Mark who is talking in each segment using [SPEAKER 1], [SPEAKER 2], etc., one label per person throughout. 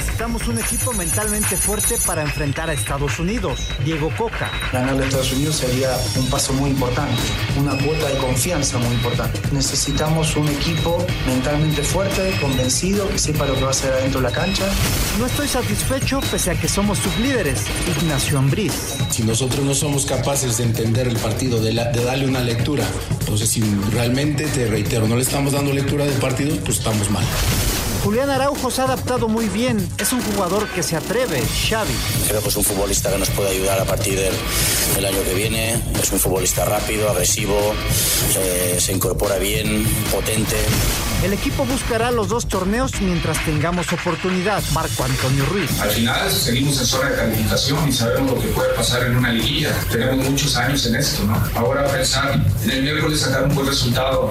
[SPEAKER 1] necesitamos un equipo mentalmente fuerte para enfrentar a Estados Unidos. Diego Coca.
[SPEAKER 2] Ganarle a Estados Unidos sería un paso muy importante, una cuota de confianza muy importante. Necesitamos un equipo mentalmente fuerte, convencido, que sepa lo que va a hacer adentro de la cancha.
[SPEAKER 1] No estoy satisfecho pese a que somos sublíderes. Ignacio Ambriz.
[SPEAKER 3] Si nosotros no somos capaces de entender el partido, de, de darle una lectura, entonces si realmente, te reitero, no le estamos dando lectura del partido, pues estamos mal.
[SPEAKER 1] Julián Araujo se ha adaptado muy bien. Es un jugador que se atreve, Xavi.
[SPEAKER 4] Creo que es un futbolista que nos puede ayudar a partir del, año que viene. Es un futbolista rápido, agresivo, eh, se incorpora bien, potente.
[SPEAKER 1] El equipo buscará los dos torneos mientras tengamos oportunidad. Marco Antonio Ruiz.
[SPEAKER 5] Al final seguimos en zona de calificación y sabemos lo que puede pasar en una liguilla. Tenemos muchos años en esto, ¿no? Ahora pensar en el miércoles sacar un buen resultado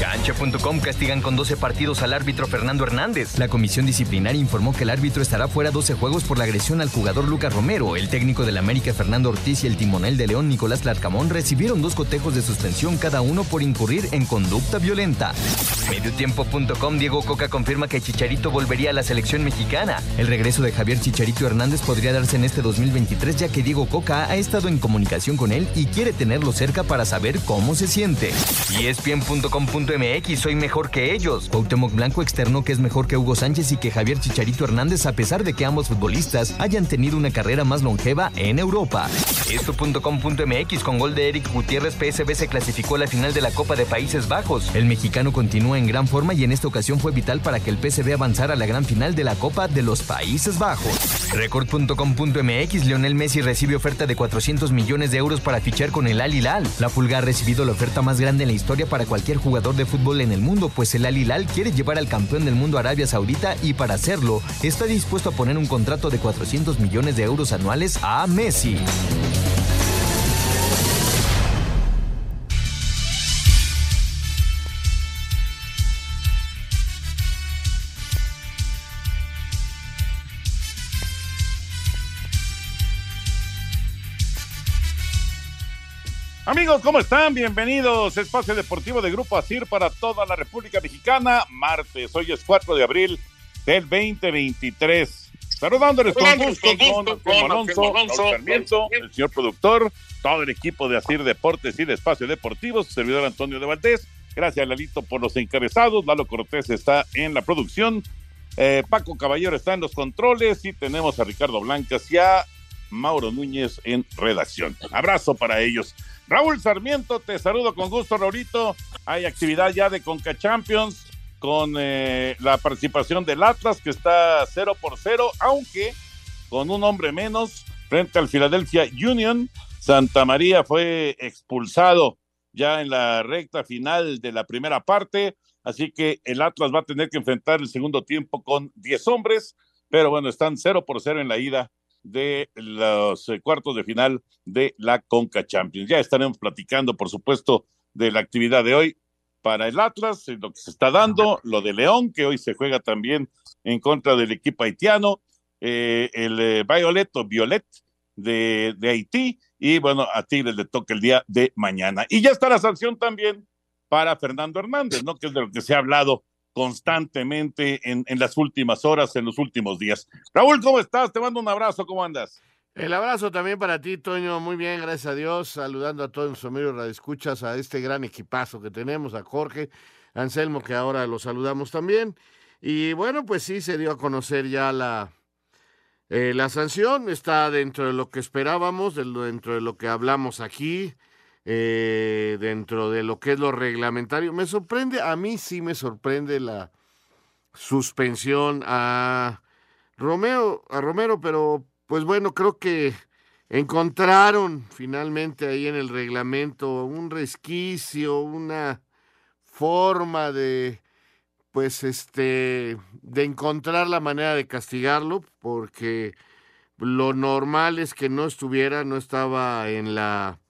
[SPEAKER 6] Cancha.com castigan con 12 partidos al árbitro Fernando Hernández. La comisión disciplinaria informó que el árbitro estará fuera 12 juegos por la agresión al jugador Lucas Romero. El técnico del América Fernando Ortiz y el timonel de León Nicolás Larcamón recibieron dos cotejos de suspensión cada uno por incurrir en conducta violenta. Mediotiempo.com Diego Coca confirma que Chicharito volvería a la selección mexicana. El regreso de Javier Chicharito Hernández podría darse en este 2023 ya que Diego Coca ha estado en comunicación con él y quiere tenerlo cerca para saber cómo se siente. ESPN.com.mx Soy mejor que ellos. Cuauhtémoc Blanco externó que es mejor que Hugo Sánchez y que Javier Chicharito Hernández a pesar de que ambos futbolistas hayan tenido una carrera más longeva en Europa. Esto.com.mx con gol de Eric Gutiérrez PSB se clasificó a la final de la Copa de Países Bajos. El mexicano continúa en gran forma y en esta ocasión fue vital para que el PSB avanzara a la gran final de la Copa de los Países Bajos. Record.com.mx Lionel Messi recibe oferta de 400 millones de euros para fichar con el Al Hilal. La Pulga ha recibido la oferta más grande en la historia para cualquier jugador de fútbol en el mundo, pues el Al Hilal quiere llevar al campeón del mundo Arabia Saudita y para hacerlo está dispuesto a poner un contrato de 400 millones de euros anuales a Messi.
[SPEAKER 7] Amigos, ¿cómo están? Bienvenidos. Espacio Deportivo de Grupo ASIR para toda la República Mexicana. Martes, hoy es 4 de abril del 2023. Saludándoles con gusto con, con Alonso, Sarmiento, el señor productor, todo el equipo de ASIR Deportes y de Espacio Deportivo, su servidor Antonio de Valdés. Gracias, Lalito, por los encabezados. Lalo Cortés está en la producción. Eh, Paco Caballero está en los controles y tenemos a Ricardo Blancas y a Mauro Núñez en redacción. Abrazo para ellos. Raúl Sarmiento, te saludo con gusto, Raulito. Hay actividad ya de Conca Champions con eh, la participación del Atlas, que está 0 por 0, aunque con un hombre menos frente al Philadelphia Union. Santa María fue expulsado ya en la recta final de la primera parte, así que el Atlas va a tener que enfrentar el segundo tiempo con 10 hombres, pero bueno, están 0 por 0 en la ida de los eh, cuartos de final de la Conca Champions. Ya estaremos platicando, por supuesto, de la actividad de hoy para el Atlas, lo que se está dando, lo de León, que hoy se juega también en contra del equipo haitiano, eh, el eh, Violet o Violet de, de, Haití, y bueno, a Tigres le toca el día de mañana. Y ya está la sanción también para Fernando Hernández, ¿no? Que es de lo que se ha hablado constantemente en, en, las últimas horas, en los últimos días. Raúl, ¿cómo estás? Te mando un abrazo, ¿cómo andas?
[SPEAKER 8] El abrazo también para ti, Toño. Muy bien, gracias a Dios. Saludando a todos nuestros amigos radioescuchas, a este gran equipazo que tenemos, a Jorge, Anselmo, que ahora lo saludamos también. Y bueno, pues sí, se dio a conocer ya la, eh, la sanción. Está dentro de lo que esperábamos, dentro de lo que hablamos aquí eh, dentro de lo que es lo reglamentario. Me sorprende, a mí sí me sorprende la suspensión a Romeo, a Romero, pero pues bueno, creo que encontraron finalmente ahí en el reglamento un resquicio, una forma de pues este de encontrar la manera de castigarlo porque lo normal es que no estuviera, no estaba en la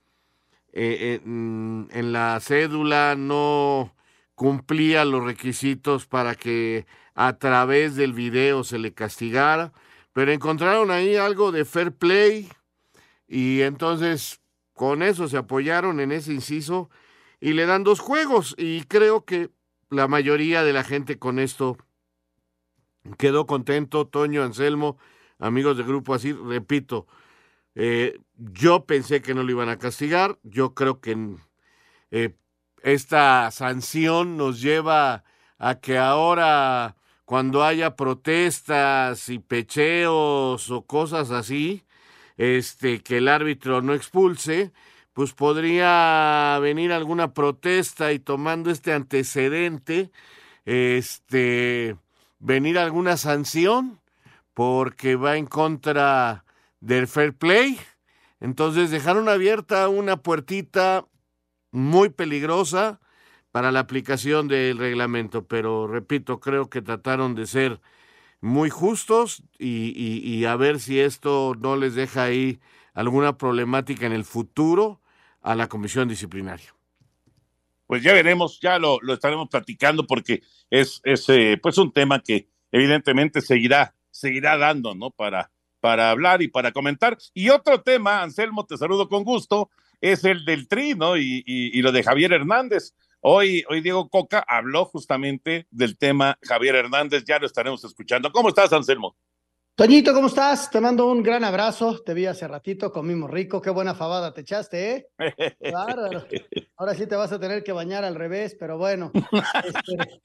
[SPEAKER 8] eh, en, en la cédula, no cumplía los requisitos para que a través del video se le castigara, pero encontraron ahí algo de fair play y entonces con eso se apoyaron en ese inciso y le dan dos juegos y creo que la mayoría de la gente con esto quedó contento. Toño Anselmo, amigos del grupo así, repito, eh, yo pensé que no lo iban a castigar. Yo creo que eh, esta sanción nos lleva a que ahora, cuando haya protestas y pecheos o cosas así, este, que el árbitro no expulse, pues podría venir alguna protesta y tomando este antecedente, este, venir alguna sanción porque va en contra del fair play. Entonces dejaron abierta una puertita muy peligrosa para la aplicación del reglamento, pero repito, creo que trataron de ser muy justos y, y, a ver si esto no les deja ahí alguna problemática en el futuro a la comisión disciplinaria.
[SPEAKER 7] Pues ya veremos, ya lo, lo estaremos platicando porque es, es eh, pues un tema que evidentemente seguirá, seguirá dando, ¿no? Para, para hablar y para comentar. Y otro tema, Anselmo, te saludo con gusto, es el del tri, ¿no? Y, y, y lo de Javier Hernández. Hoy, hoy Diego Coca habló justamente del tema Javier Hernández, ya lo estaremos escuchando. ¿Cómo estás, Anselmo?
[SPEAKER 9] Toñito, ¿cómo estás? Te mando un gran abrazo. Te vi hace ratito, comimos rico. Qué buena fabada te echaste, ¿eh? Claro. Ahora sí te vas a tener que bañar al revés, pero bueno. Este...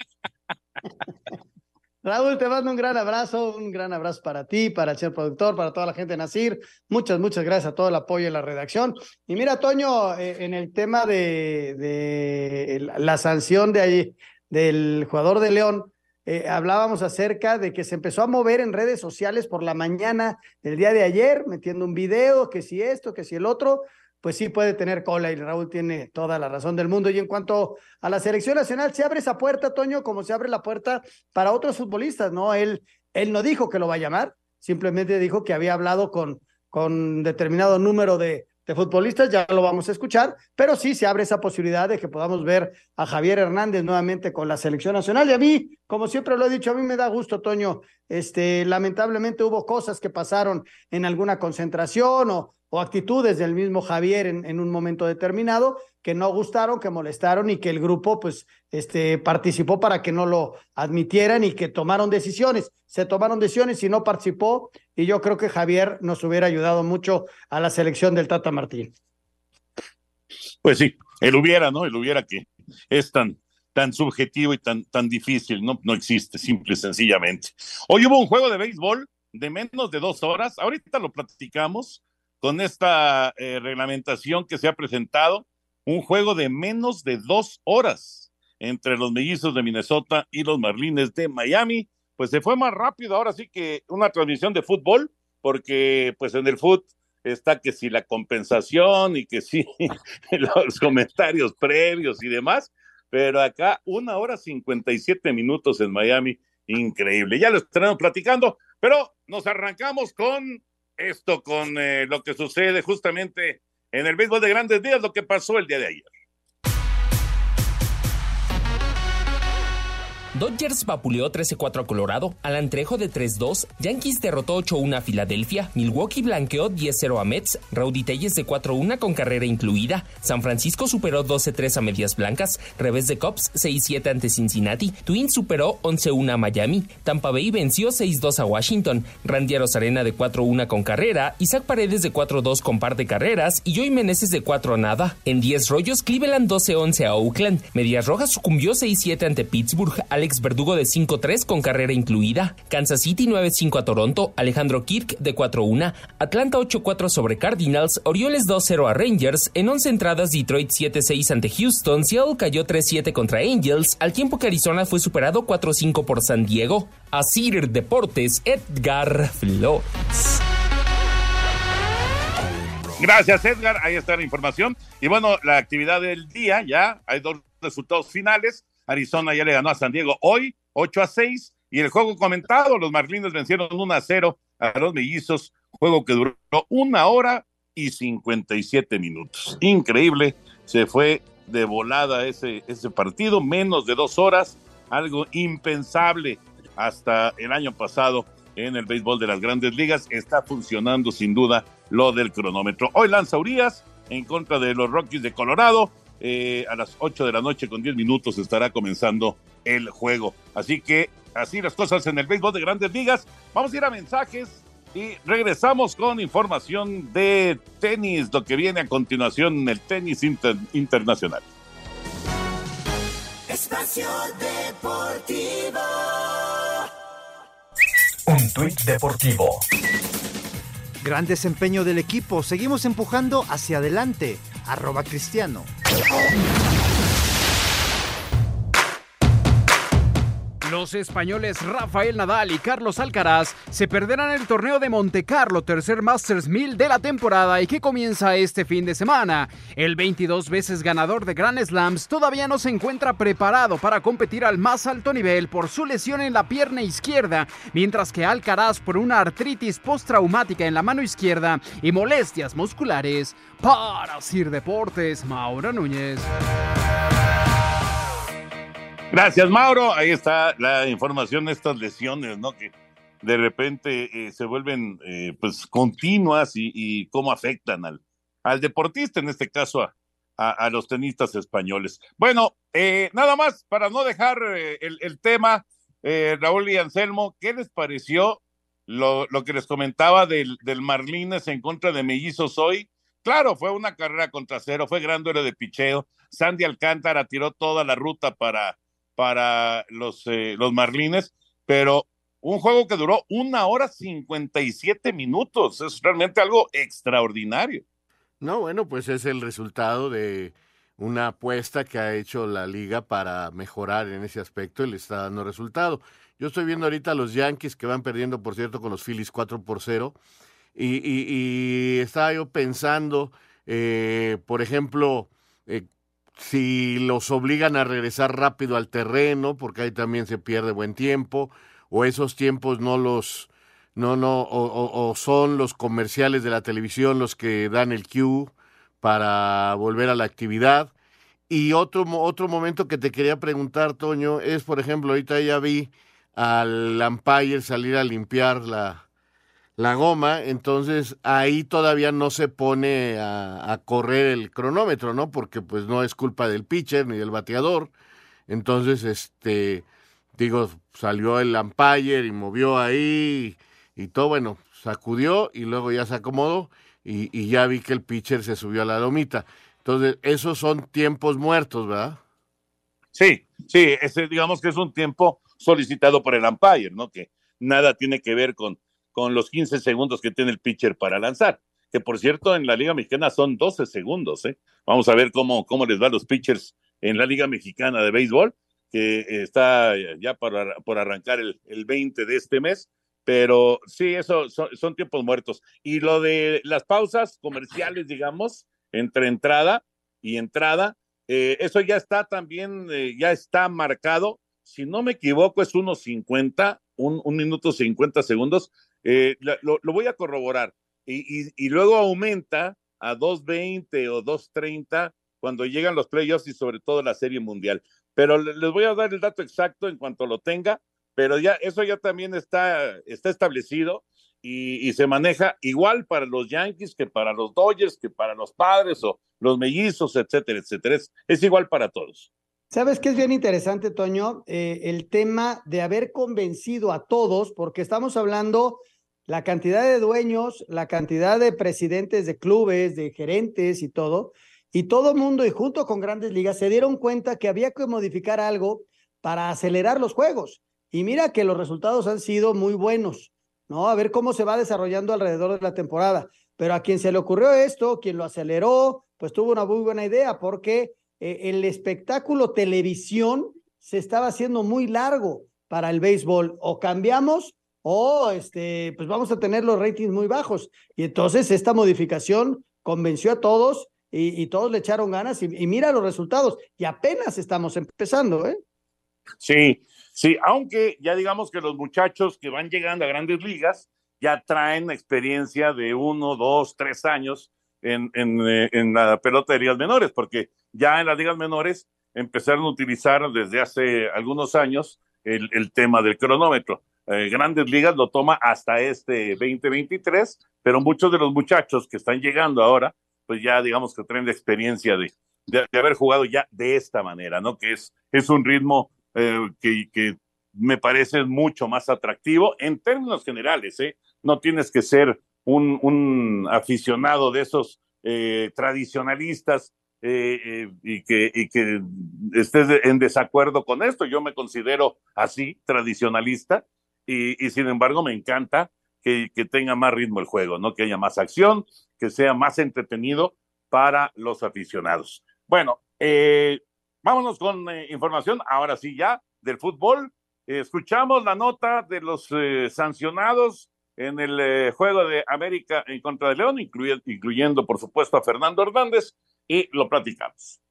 [SPEAKER 9] Raúl, te mando un gran abrazo, un gran abrazo para ti, para el señor productor, para toda la gente de Nacir. Muchas, muchas gracias a todo el apoyo en la redacción. Y mira, Toño, eh, en el tema de, la sanción de ahí, del jugador de León, eh, hablábamos acerca de que se empezó a mover en redes sociales por la mañana del día de ayer, metiendo un video, que si esto, que si el otro pues sí puede tener cola y Raúl tiene toda la razón del mundo. Y en cuanto a la selección nacional, se abre esa puerta, Toño, como se abre la puerta para otros futbolistas, ¿no? Él, él no dijo que lo va a llamar, simplemente dijo que había hablado con, con determinado número de, de futbolistas, ya lo vamos a escuchar, pero sí se abre esa posibilidad de que podamos ver a Javier Hernández nuevamente con la selección nacional. Y a mí, como siempre lo he dicho, a mí me da gusto, Toño. Este, lamentablemente hubo cosas que pasaron en alguna concentración o, o actitudes del mismo Javier en, un momento determinado que no gustaron, que molestaron y que el grupo pues este, participó para que no lo admitieran y que tomaron decisiones. Se tomaron decisiones y no participó y yo creo que Javier nos hubiera ayudado mucho a la selección del Tata Martín.
[SPEAKER 7] Pues sí, él hubiera, ¿no? Él hubiera que es tan, tan subjetivo y tan, tan difícil, ¿no? No existe, simple y sencillamente. Hoy hubo un juego de béisbol de menos de dos horas, ahorita lo platicamos, con esta eh, reglamentación que se ha presentado, un juego de menos de dos horas entre los mellizos de Minnesota y los Marlines de Miami, pues se fue más rápido ahora sí que una transmisión de fútbol, porque pues en el fútbol está que si la compensación y que si los comentarios previos y demás, pero acá una hora cincuenta y siete minutos en Miami, increíble. Ya lo estaremos platicando, pero nos arrancamos con esto con eh, lo que sucede justamente en el béisbol de grandes días, lo que pasó el día de ayer.
[SPEAKER 10] Dodgers vapuleó 13-4 a Colorado, Alan Trejo de 3-2, Yankees derrotó 8-1 a Filadelfia, Milwaukee blanqueó 10-0 a Mets, Rowdy Telles de 4-1 con carrera incluida, San Francisco superó 12-3 a Medias Blancas, revés de Cubs 6-7 ante Cincinnati, Twins superó 11-1 a Miami, Tampa Bay venció 6-2 a Washington, Randy Arozarena de 4-1 con carrera, Isaac Paredes de 4-2 con par de carreras y Joey Meneses de 4 a nada. En 10 rollos, Cleveland 12-11 a Oakland, Medias Rojas sucumbió 6-7 ante Pittsburgh, Alex Verdugo de 5-3 con carrera incluida, Kansas City 9-5 a Toronto, Alejandro Kirk de 4-1, Atlanta 8-4 sobre Cardinals, Orioles 2-0 a Rangers, en 11 entradas Detroit 7-6 ante Houston, Seattle cayó 3-7 contra Angels, al tiempo que Arizona fue superado 4-5 por San Diego. A Deportes, Edgar Flores.
[SPEAKER 7] Gracias, Edgar. Ahí está la información. Y bueno, la actividad del día ya, hay dos resultados finales. Arizona ya le ganó a San Diego hoy, 8 a 6. Y el juego comentado, los Marlins vencieron 1 a 0 a los mellizos, juego que duró una hora y 57 minutos. Increíble, se fue de volada ese, ese partido, menos de dos horas, algo impensable hasta el año pasado en el béisbol de las grandes ligas. Está funcionando sin duda lo del cronómetro. Hoy lanza Urias en contra de los Rockies de Colorado. Eh, a las 8 de la noche con 10 minutos estará comenzando el juego. Así que así las cosas en el béisbol de grandes ligas. Vamos a ir a mensajes y regresamos con información de tenis, lo que viene a continuación en el tenis internacional.
[SPEAKER 11] Espacio Deportivo.
[SPEAKER 1] Un tuit deportivo. Gran desempeño del equipo. Seguimos empujando hacia adelante. Arroba Cristiano.
[SPEAKER 12] Los españoles Rafael Nadal y Carlos Alcaraz se perderán el torneo de Monte Carlo, tercer Masters 1000 de la temporada y que comienza este fin de semana. El 22 veces ganador de Grand Slams todavía no se encuentra preparado para competir al más alto nivel por su lesión en la pierna izquierda, mientras que Alcaraz por una artritis postraumática en la mano izquierda y molestias musculares. Para Sir Deportes, Mauro Núñez.
[SPEAKER 7] Gracias, Mauro. Ahí está la información de estas lesiones, ¿no? Que de repente eh, se vuelven eh, pues continuas y, cómo afectan al, al deportista, en este caso a, a, los tenistas españoles. Bueno, eh, nada más para no dejar el, el, tema, Raúl y Anselmo, ¿qué les pareció lo, lo que les comentaba del, del Marlines en contra de Mellizos hoy? Claro, fue una carrera contra cero, fue gran duelo de picheo. Sandy Alcántara tiró toda la ruta para para los, eh, los Marlines, pero un juego que duró una hora cincuenta y siete minutos, es realmente algo extraordinario.
[SPEAKER 8] No, bueno, pues es el resultado de una apuesta que ha hecho la liga para mejorar en ese aspecto y le está dando resultado. Yo estoy viendo ahorita a los Yankees que van perdiendo, por cierto, con los Phillies 4 por 0. Y, y, estaba yo pensando, eh, por ejemplo, eh, si los obligan a regresar rápido al terreno, porque ahí también se pierde buen tiempo, o esos tiempos no los, no, no, o, son los comerciales de la televisión los que dan el cue para volver a la actividad. Y otro, otro momento que te quería preguntar, Toño, es, por ejemplo, ahorita ya vi al umpire salir a limpiar la, la goma, entonces ahí todavía no se pone a, correr el cronómetro, ¿no? Porque pues no es culpa del pitcher ni del bateador. Entonces, este, digo, salió el umpire y movió ahí y, todo, bueno, sacudió y luego ya se acomodó y, ya vi que el pitcher se subió a la lomita. Entonces, esos son tiempos muertos, ¿verdad?
[SPEAKER 7] Sí, sí, ese digamos que es un tiempo solicitado por el umpire, ¿no? Que nada tiene que ver con con los 15 segundos que tiene el pitcher para lanzar. Que por cierto, en la Liga Mexicana son 12 segundos. ¿eh? Vamos a ver cómo, cómo les va los pitchers en la Liga Mexicana de Béisbol, que está ya por, por arrancar el, el 20 de este mes. Pero sí, eso son, tiempos muertos. Y lo de las pausas comerciales, digamos, entre entrada y entrada, eh, eso ya está también, eh, ya está marcado. Si no me equivoco, es 1.50, un, un minuto 50 segundos eh, lo, voy a corroborar. Y, luego aumenta a 2.20 o 2.30 cuando llegan los playoffs y sobre todo la Serie Mundial. Pero les voy a dar el dato exacto en cuanto lo tenga, pero ya eso ya también está, está establecido y, se maneja igual para los Yankees que para los Dodgers, que para los Padres o los Mellizos, etcétera, etcétera. Es, igual para todos.
[SPEAKER 9] ¿Sabes qué es bien interesante, Toño? Eh, el tema de haber convencido a todos, porque estamos hablando la cantidad de dueños, la cantidad de presidentes de clubes, de gerentes y todo, y todo mundo y junto con grandes ligas se dieron cuenta que había que modificar algo para acelerar los juegos. Y mira que los resultados han sido muy buenos, ¿no? A ver cómo se va desarrollando alrededor de la temporada. Pero a quien se le ocurrió esto, quien lo aceleró, pues tuvo una muy buena idea porque eh, el espectáculo televisión se estaba haciendo muy largo para el béisbol. O cambiamos o este, pues vamos a tener los ratings muy bajos. Y entonces esta modificación convenció a todos y, todos le echaron ganas y, mira los resultados y apenas estamos empezando, ¿eh?
[SPEAKER 7] Sí, sí, aunque ya digamos que los muchachos que van llegando a grandes ligas ya traen experiencia de uno, dos, tres años en, en, eh, en la pelota de ligas menores, porque ya en las ligas menores empezaron a utilizar desde hace algunos años el tema del cronómetro. Eh, grandes ligas lo toma hasta este 2023, pero muchos de los muchachos que están llegando ahora, pues ya digamos que traen la experiencia de, de, haber jugado ya de esta manera, ¿no? Que es, es un ritmo eh, que, que, me parece mucho más atractivo en términos generales, ¿eh? No tienes que ser un, aficionado de esos eh, tradicionalistas y, que, y que estés en desacuerdo con esto. Yo me considero así, tradicionalista, y, y sin embargo me encanta que, que, tenga más ritmo el juego, ¿no? Que haya más acción, que sea más entretenido para los aficionados. Bueno, eh, vámonos con eh, información, ahora sí ya, del fútbol. escuchamos la nota de los eh, sancionados en el juego de América en contra de León, incluyendo, incluyendo por supuesto a Fernando Hernández, y lo platicamos.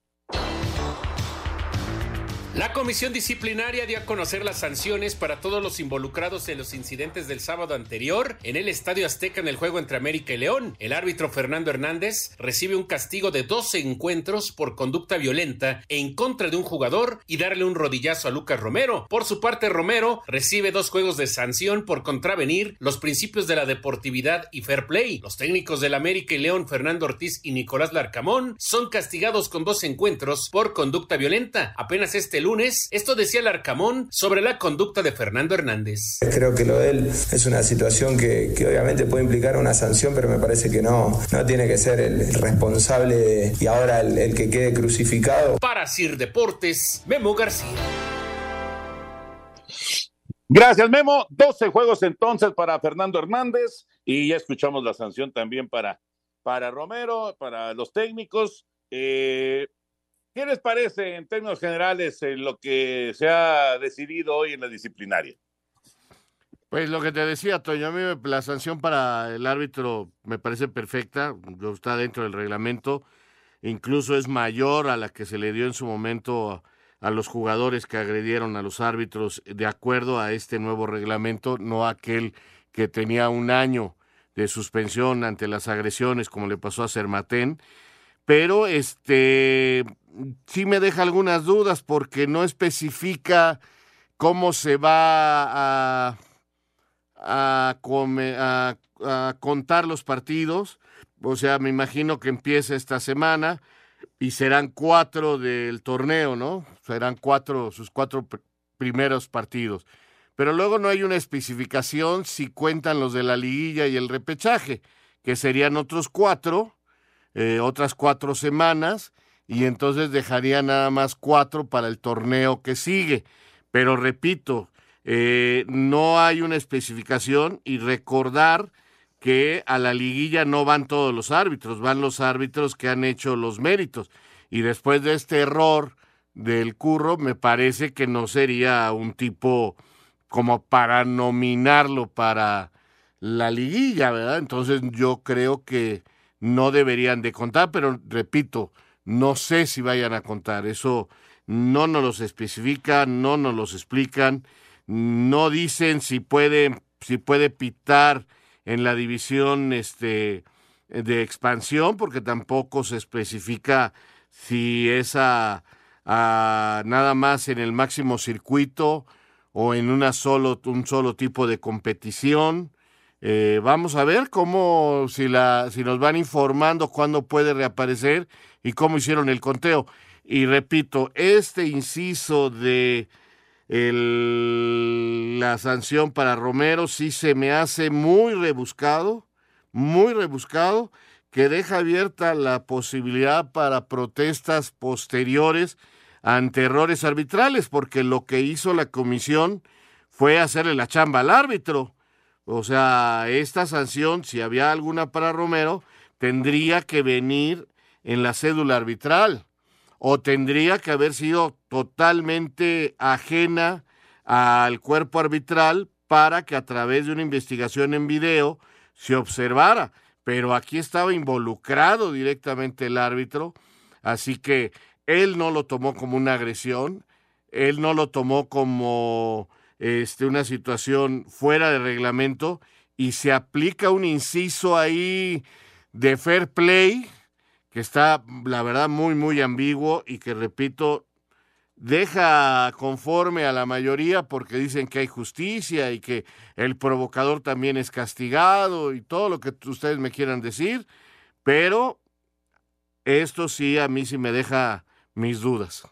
[SPEAKER 13] La comisión disciplinaria dio a conocer las sanciones para todos los involucrados en los incidentes del sábado anterior en el Estadio Azteca en el juego entre América y León. El árbitro Fernando Hernández recibe un castigo de 12 encuentros por conducta violenta en contra de un jugador y darle un rodillazo a Lucas Romero. Por su parte, Romero recibe dos juegos de sanción por contravenir los principios de la deportividad y fair play. Los técnicos del América y León, Fernando Ortiz y Nicolás Larcamón, son castigados con dos encuentros por conducta violenta. Apenas este lunes. Esto decía el Arcamón sobre la conducta de Fernando Hernández.
[SPEAKER 14] Creo que lo de él es una situación que, que obviamente puede implicar una sanción, pero me parece que no, no tiene que ser el responsable de, y ahora el, el que quede crucificado.
[SPEAKER 13] Para Sir Deportes, Memo García.
[SPEAKER 7] Gracias, Memo. 12 juegos entonces para Fernando Hernández y ya escuchamos la sanción también para, para Romero, para los técnicos. Eh, ¿Qué les parece en términos generales en lo que se ha decidido hoy en la disciplinaria?
[SPEAKER 8] Pues lo que te decía, Toño, a mí la sanción para el árbitro me parece perfecta, está dentro del reglamento, incluso es mayor a la que se le dio en su momento a, los jugadores que agredieron a los árbitros de acuerdo a este nuevo reglamento, no aquel que tenía un año de suspensión ante las agresiones como le pasó a Sermatén pero este sí me deja algunas dudas porque no especifica cómo se va a, a, contar los partidos. O sea, me imagino que empieza esta semana y serán cuatro del torneo, ¿no? Serán cuatro, sus cuatro primeros partidos. Pero luego no hay una especificación si cuentan los de la liguilla y el repechaje, que serían otros cuatro eh, otras cuatro semanas y entonces dejaría nada más cuatro para el torneo que sigue. Pero repito, eh, no hay una especificación y recordar que a la liguilla no van todos los árbitros, van los árbitros que han hecho los méritos. Y después de este error del curro, me parece que no sería un tipo como para nominarlo para la liguilla, ¿verdad? Entonces yo creo que no deberían de contar, pero repito, no sé si vayan a contar. Eso no nos los especifica, no nos los explican, no dicen si puede, si puede pitar en la división este, de expansión, porque tampoco se especifica si es a nada más en el máximo circuito o en una solo, un solo tipo de competición. Eh, vamos a ver cómo, si, la, si nos van informando cuándo puede reaparecer y cómo hicieron el conteo. Y repito, este inciso de la sanción para Romero sí se me hace muy rebuscado, muy rebuscado, que deja abierta la posibilidad para protestas posteriores ante errores arbitrales, porque lo que hizo la comisión fue hacerle la chamba al árbitro o sea, esta sanción, si había alguna para Romero, tendría que venir en la cédula arbitral o tendría que haber sido totalmente ajena al cuerpo arbitral para que a través de una investigación en video se observara. pero aquí estaba involucrado directamente el árbitro, así que él no lo tomó como una agresión, él no lo tomó como este, una situación fuera de reglamento y se aplica un inciso ahí de fair play que está, la verdad, muy, muy ambiguo y que, repito, deja conforme a la mayoría porque dicen que hay justicia y que el provocador también es castigado y todo lo que ustedes me quieran decir, pero esto sí a mí sí me deja mis dudas.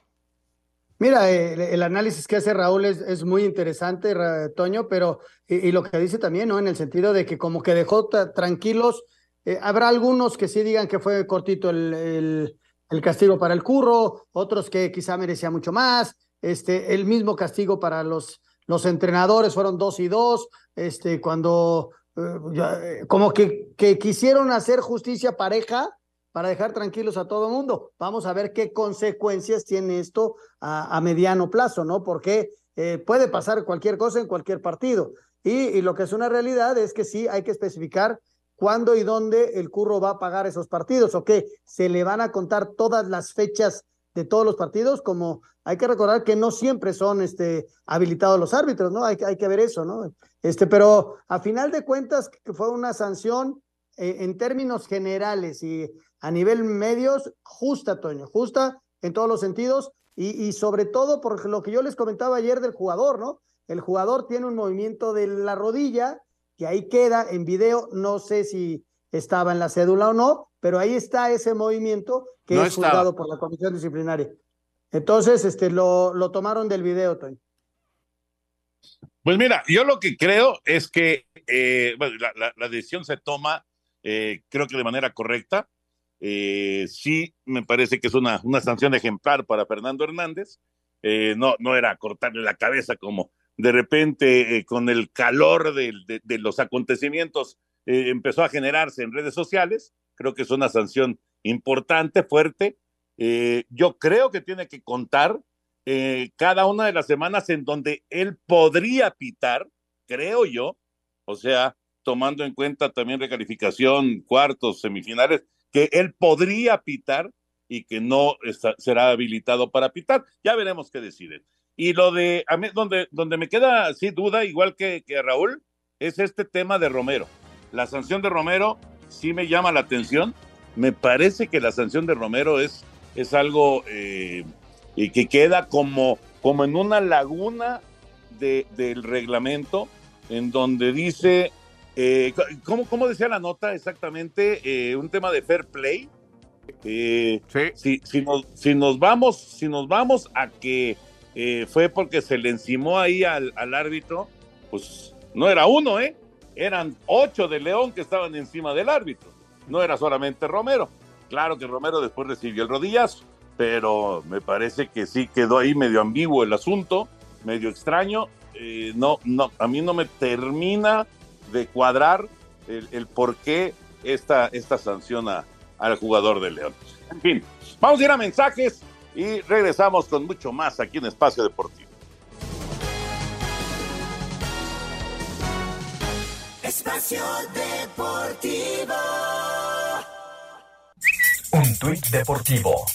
[SPEAKER 9] Mira, el, análisis que hace Raúl es, muy interesante, Toño, pero y, lo que dice también, ¿no? En el sentido de que como que dejó tranquilos, eh, habrá algunos que sí digan que fue cortito el el castigo para el curro, otros que quizá merecía mucho más, este, el mismo castigo para los, los entrenadores fueron dos y dos, este, cuando eh, eh, como que, que quisieron hacer justicia pareja para dejar tranquilos a todo el mundo. Vamos a ver qué consecuencias tiene esto a, mediano plazo, ¿no? Porque eh, puede pasar cualquier cosa en cualquier partido. Y, lo que es una realidad es que sí hay que especificar cuándo y dónde el Curro va a pagar esos partidos o qué, se le van a contar todas las fechas de todos los partidos, como hay que recordar que no siempre son este, habilitados los árbitros, ¿no? Hay, hay que ver eso, ¿no? Este, pero a final de cuentas fue una sanción eh, en términos generales y a nivel medios justa, Toño, justa en todos los sentidos y, y sobre todo por lo que yo les comentaba ayer del jugador, ¿no? El jugador tiene un movimiento de la rodilla que ahí queda en video, no sé si estaba en la cédula o no, pero ahí está ese movimiento que es juzgado por la comisión disciplinaria. Entonces, este, lo, lo tomaron del video, Tony.
[SPEAKER 7] Pues mira, yo lo que creo es que eh, la, decisión se toma, eh, creo que de manera correcta. Eh, sí, me parece que es una, una sanción ejemplar para Fernando Hernández. no, no era cortarle la cabeza como de repente eh, con el calor de, los acontecimientos eh, empezó a generarse en redes sociales. Creo que es una sanción importante, fuerte. Eh, yo creo que tiene que contar cada una de las semanas en donde él podría pitar, creo yo, o sea, tomando en cuenta también recalificación, cuartos, semifinales, que él podría pitar y que no será habilitado para pitar. Ya veremos qué deciden. Y lo de, a mí, donde, donde me queda así duda, igual que, que Raúl, es este tema de Romero. La sanción de Romero sí me llama la atención. Me parece que la sanción de Romero es, es algo eh, que queda como, como en una laguna de, del reglamento, en donde dice, eh, ¿cómo, ¿cómo, decía la nota exactamente? Eh, un tema de fair play. Eh, sí. si, nos, si, nos, vamos, si nos vamos a que fue porque se le encimó ahí al, árbitro, pues no era uno, ¿eh? Eran ocho de León que estaban encima del árbitro. No era solamente Romero. Claro que Romero después recibió el rodillazo, pero me parece que sí quedó ahí medio ambiguo el asunto, medio extraño. No, no, a mí no me termina de cuadrar el, por qué esta, esta sanción al jugador de León. En fin, vamos a ir a mensajes y regresamos con mucho más aquí en Espacio Deportivo.
[SPEAKER 11] Espacio Deportivo.
[SPEAKER 1] Un tuit deportivo.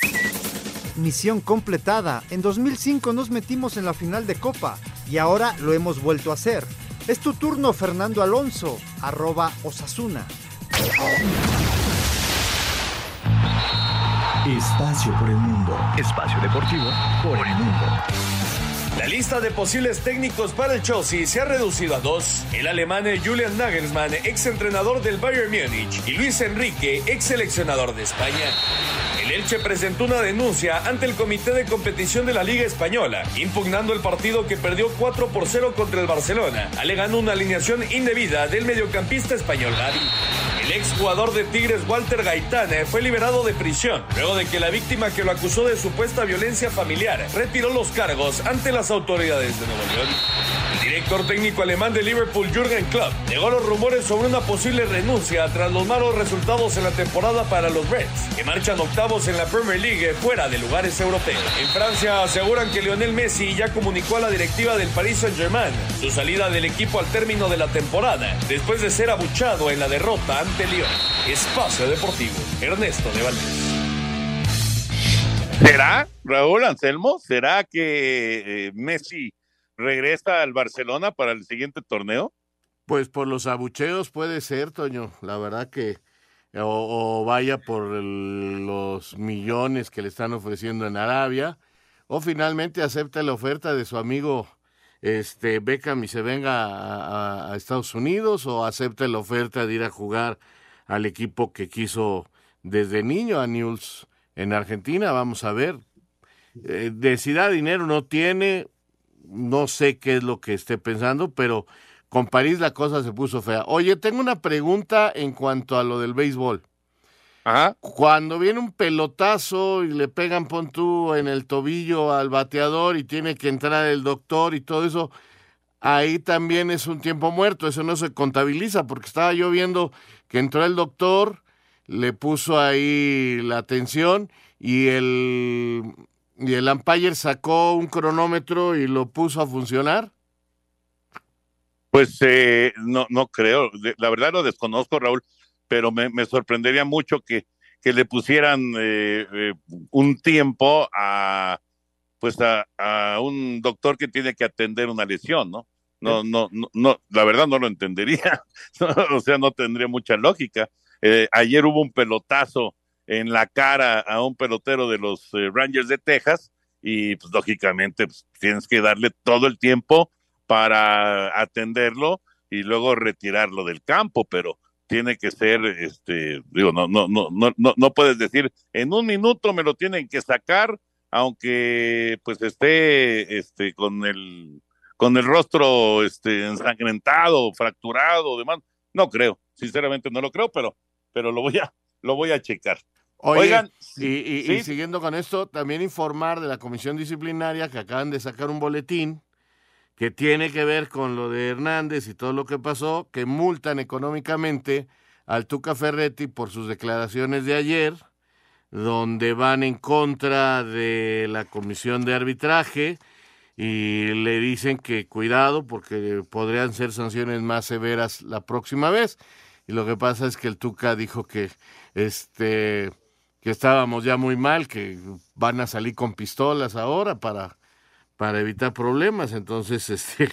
[SPEAKER 1] Misión completada. En 2005 nos metimos en la final de Copa y ahora lo hemos vuelto a hacer. Es tu turno, Fernando Alonso, arroba Osasuna.
[SPEAKER 15] Espacio por el mundo. Espacio deportivo por el mundo.
[SPEAKER 16] La lista de posibles técnicos para el Chelsea se ha reducido a dos. El alemán Julian Nagelsmann, ex entrenador del Bayern Múnich, y Luis Enrique, ex seleccionador de España. El Elche presentó una denuncia ante el Comité de Competición de la Liga Española, impugnando el partido que perdió 4 por 0 contra el Barcelona, alegando una alineación indebida del mediocampista español Gavi. El exjugador de Tigres Walter Gaitán fue liberado de prisión luego de que la víctima que lo acusó de supuesta violencia familiar retiró los cargos ante las autoridades de Nuevo León. El director técnico alemán de Liverpool, Jürgen Klopp, negó los rumores sobre una posible renuncia tras los malos resultados en la temporada para los Reds, que marchan octavos en la Premier League fuera de lugares europeos. En Francia aseguran que Lionel Messi ya comunicó a la directiva del Paris Saint-Germain su salida del equipo al término de la temporada, después de ser abuchado en la derrota ante Espacio Deportivo, Ernesto de Valdés.
[SPEAKER 7] ¿Será, Raúl Anselmo? ¿Será que eh, Messi regresa al Barcelona para el siguiente torneo?
[SPEAKER 8] Pues por los abucheos puede ser, Toño. La verdad que o, vaya por los millones que le están ofreciendo en Arabia, o finalmente acepta la oferta de su amigo este Beckham y se venga a, Estados Unidos, o acepta la oferta de ir a jugar al equipo que quiso desde niño a News en Argentina. Vamos a ver. Eh, de si da dinero no tiene, no sé qué es lo que esté pensando, pero con París la cosa se puso fea. Oye, tengo una pregunta en cuanto a lo del béisbol.
[SPEAKER 7] Ajá.
[SPEAKER 8] Cuando viene un pelotazo y le pegan pon tú en el tobillo al bateador y tiene que entrar el doctor y todo eso, ahí también es un tiempo muerto, eso no se contabiliza porque estaba yo viendo que entró el doctor, le puso ahí la atención y el y el umpire sacó un cronómetro y lo puso a funcionar.
[SPEAKER 7] Pues eh, no, no creo, la verdad lo desconozco, Raúl, pero me, sorprendería mucho que, que le pusieran eh, eh, un tiempo a pues a, un doctor que tiene que atender una lesión, ¿no? No, no, no, la verdad no lo entendería, o sea, no tendría mucha lógica. Ayer hubo un pelotazo en la cara a un pelotero de los Rangers de Texas y pues lógicamente pues, tienes que darle todo el tiempo para atenderlo y luego retirarlo del campo, pero tiene que ser, este, digo, no, no, no, no, no puedes decir, en un minuto me lo tienen que sacar, aunque pues esté, este, con el, con el rostro, este, ensangrentado, fracturado, demás, no creo, sinceramente no lo creo, pero, pero lo voy a, lo voy a checar.
[SPEAKER 8] Oigan, y, y, siguiendo con esto, también informar de la comisión disciplinaria que acaban de sacar un boletín que tiene que ver con lo de Hernández y todo lo que pasó, que multan económicamente al Tuca Ferretti por sus declaraciones de ayer, donde van en contra de la comisión de arbitraje y le dicen que cuidado porque podrían ser sanciones más severas la próxima vez. Y lo que pasa es que el Tuca dijo que este que estábamos ya muy mal, que van a salir con pistolas ahora para para evitar problemas. Entonces, este,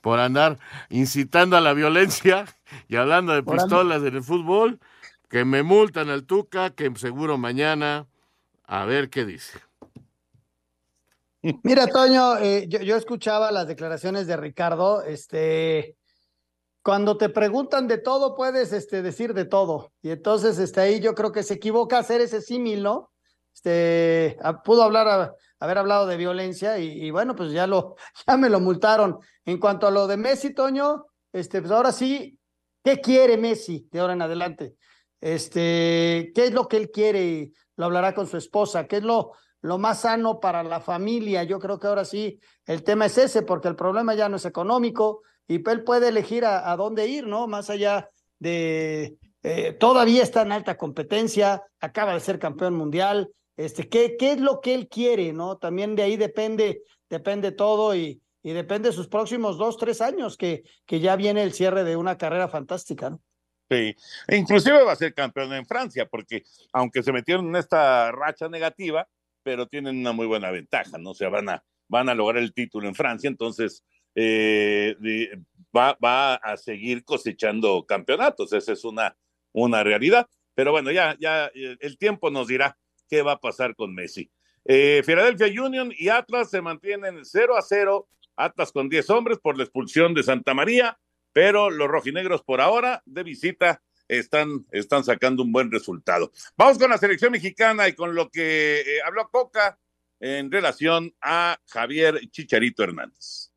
[SPEAKER 8] por andar incitando a la violencia y hablando de pistolas en el fútbol, que me multan al Tuca, que seguro mañana, a ver qué dice.
[SPEAKER 9] Mira, Toño, eh, yo, escuchaba las declaraciones de Ricardo. Este, cuando te preguntan de todo, puedes este, decir de todo. Y entonces, este, ahí yo creo que se equivoca hacer ese símil, ¿no? Este, pudo hablar, haber hablado de violencia y, bueno, pues ya lo, ya me lo multaron. En cuanto a lo de Messi, Toño, este, pues ahora sí, ¿qué quiere Messi de ahora en adelante? Este, ¿qué es lo que él quiere? Lo hablará con su esposa, ¿qué es lo, lo más sano para la familia? Yo creo que ahora sí, el tema es ese, porque el problema ya no es económico y él puede elegir a, dónde ir, ¿no? Más allá de, eh, todavía está en alta competencia, acaba de ser campeón mundial, este, ¿qué, qué es lo que él quiere, ¿no? También de ahí depende, depende todo y, y depende de sus próximos dos, tres años, que, que ya viene el cierre de una carrera fantástica, ¿no?
[SPEAKER 7] Sí, e inclusive va a ser campeón en Francia, porque aunque se metieron en esta racha negativa, pero tienen una muy buena ventaja, ¿no? O sea, van a, van a lograr el título en Francia, entonces eh, va, a seguir cosechando campeonatos, esa es una, una realidad. Pero bueno, ya, ya el tiempo nos dirá qué va a pasar con Messi. Eh, Philadelphia Union y Atlas se mantienen 0 a 0, Atlas con 10 hombres por la expulsión de Santa María, pero los rojinegros por ahora de visita están, están sacando un buen resultado. Vamos con la selección mexicana y con lo que eh, habló Coca en relación a Javier Chicharito Hernández.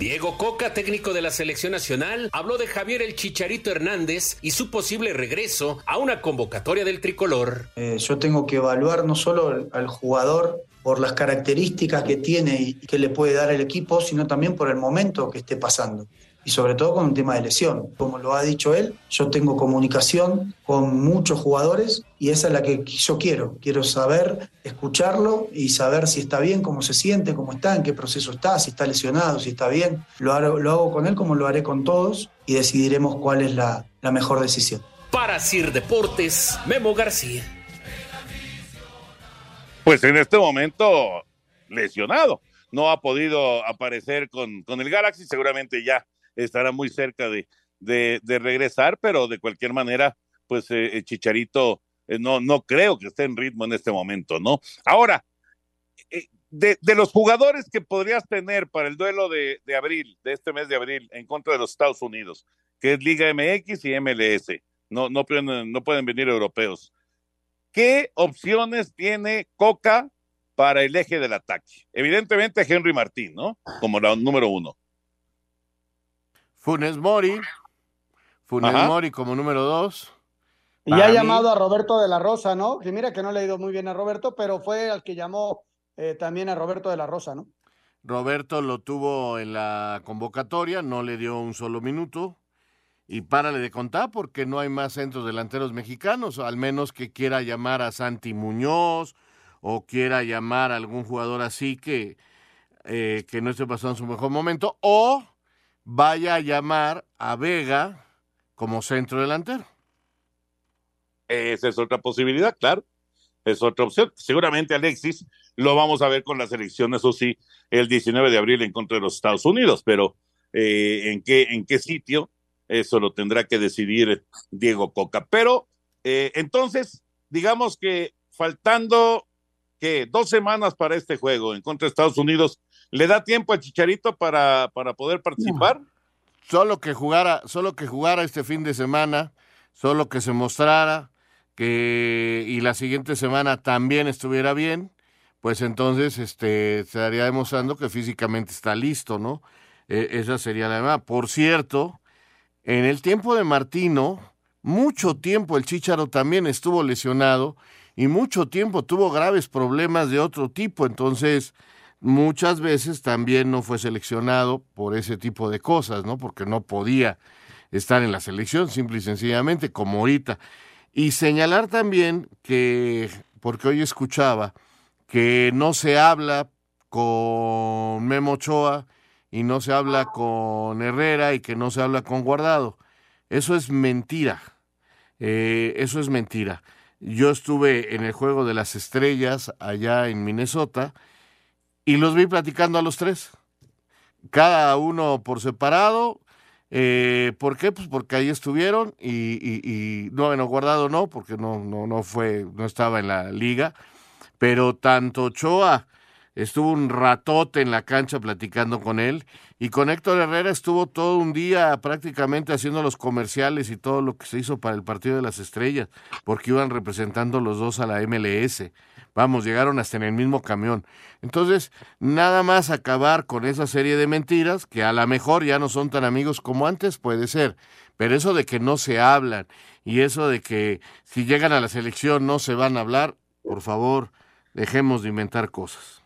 [SPEAKER 13] Diego Coca, técnico de la selección nacional, habló de Javier el Chicharito Hernández y su posible regreso a una convocatoria del tricolor.
[SPEAKER 2] Eh, yo tengo que evaluar no solo al jugador por las características que tiene y que le puede dar el equipo, sino también por el momento que esté pasando. Y sobre todo con un tema de lesión. Como lo ha dicho él, yo tengo comunicación con muchos jugadores y esa es la que yo quiero. Quiero saber, escucharlo y saber si está bien, cómo se siente, cómo está, en qué proceso está, si está lesionado, si está bien. Lo hago, lo hago con él como lo haré con todos y decidiremos cuál es la, la mejor decisión.
[SPEAKER 13] Para Sir Deportes, Memo García.
[SPEAKER 7] Pues en este momento lesionado. No ha podido aparecer con, con el Galaxy, seguramente ya estará muy cerca de, de, regresar, pero de cualquier manera, pues eh, Chicharito eh, no, no creo que esté en ritmo en este momento, ¿no? Ahora, eh, de, los jugadores que podrías tener para el duelo de, de, abril, de este mes de abril, en contra de los Estados Unidos, que es Liga MX y MLS, no, no, pueden, no pueden venir europeos. ¿Qué opciones tiene Coca para el eje del ataque? Evidentemente Henry Martín, ¿no? Como la número uno.
[SPEAKER 8] Funes Mori. Funes Ajá. Mori como número dos.
[SPEAKER 9] Y ha llamado a Roberto de la Rosa, ¿no? Que mira que no le ha ido muy bien a Roberto, pero fue al que llamó eh, también a Roberto de la Rosa, ¿no?
[SPEAKER 8] Roberto lo tuvo en la convocatoria, no le dio un solo minuto. Y párale de contar porque no hay más centros delanteros mexicanos, al menos que quiera llamar a Santi Muñoz o quiera llamar a algún jugador así que, eh, que no esté pasando su mejor momento, o vaya a llamar a Vega como centro delantero.
[SPEAKER 7] Esa es otra posibilidad, claro. Es otra opción. Seguramente Alexis lo vamos a ver con la selección, eso sí, el 19 de abril en contra de los Estados Unidos, pero eh, ¿en, qué, ¿en qué sitio? Eso lo tendrá que decidir Diego Coca. Pero eh, entonces, digamos que faltando que dos semanas para este juego en contra de Estados Unidos, ¿le da tiempo a Chicharito para, para poder participar?
[SPEAKER 8] Solo que jugara, solo que jugara este fin de semana, solo que se mostrara que y la siguiente semana también estuviera bien, pues entonces este estaría demostrando que físicamente está listo, ¿no? Eh, esa sería la demás. Por cierto, en el tiempo de Martino, mucho tiempo el Chicharo también estuvo lesionado y mucho tiempo tuvo graves problemas de otro tipo, entonces muchas veces también no fue seleccionado por ese tipo de cosas, ¿no? Porque no podía estar en la selección, simple y sencillamente, como ahorita. Y señalar también que, porque hoy escuchaba, que no se habla con Memo Ochoa y no se habla con Herrera y que no se habla con Guardado. Eso es mentira. Eh, eso es mentira. Yo estuve en el Juego de las Estrellas allá en Minnesota y los vi platicando a los tres. Cada uno por separado. Eh, ¿Por qué? Pues porque ahí estuvieron y, y, no, bueno, guardado no, porque no, no, no fue, no estaba en la liga. Pero tanto Ochoa estuvo un ratote en la cancha platicando con él y con Héctor Herrera estuvo todo un día prácticamente haciendo los comerciales y todo lo que se hizo para el Partido de las Estrellas, porque iban representando los dos a la MLS. Vamos, llegaron hasta en el mismo camión. Entonces, nada más acabar con esa serie de mentiras, que a lo mejor ya no son tan amigos como antes, puede ser, pero eso de que no se hablan y eso de que si llegan a la selección no se van a hablar, por favor, dejemos de inventar cosas.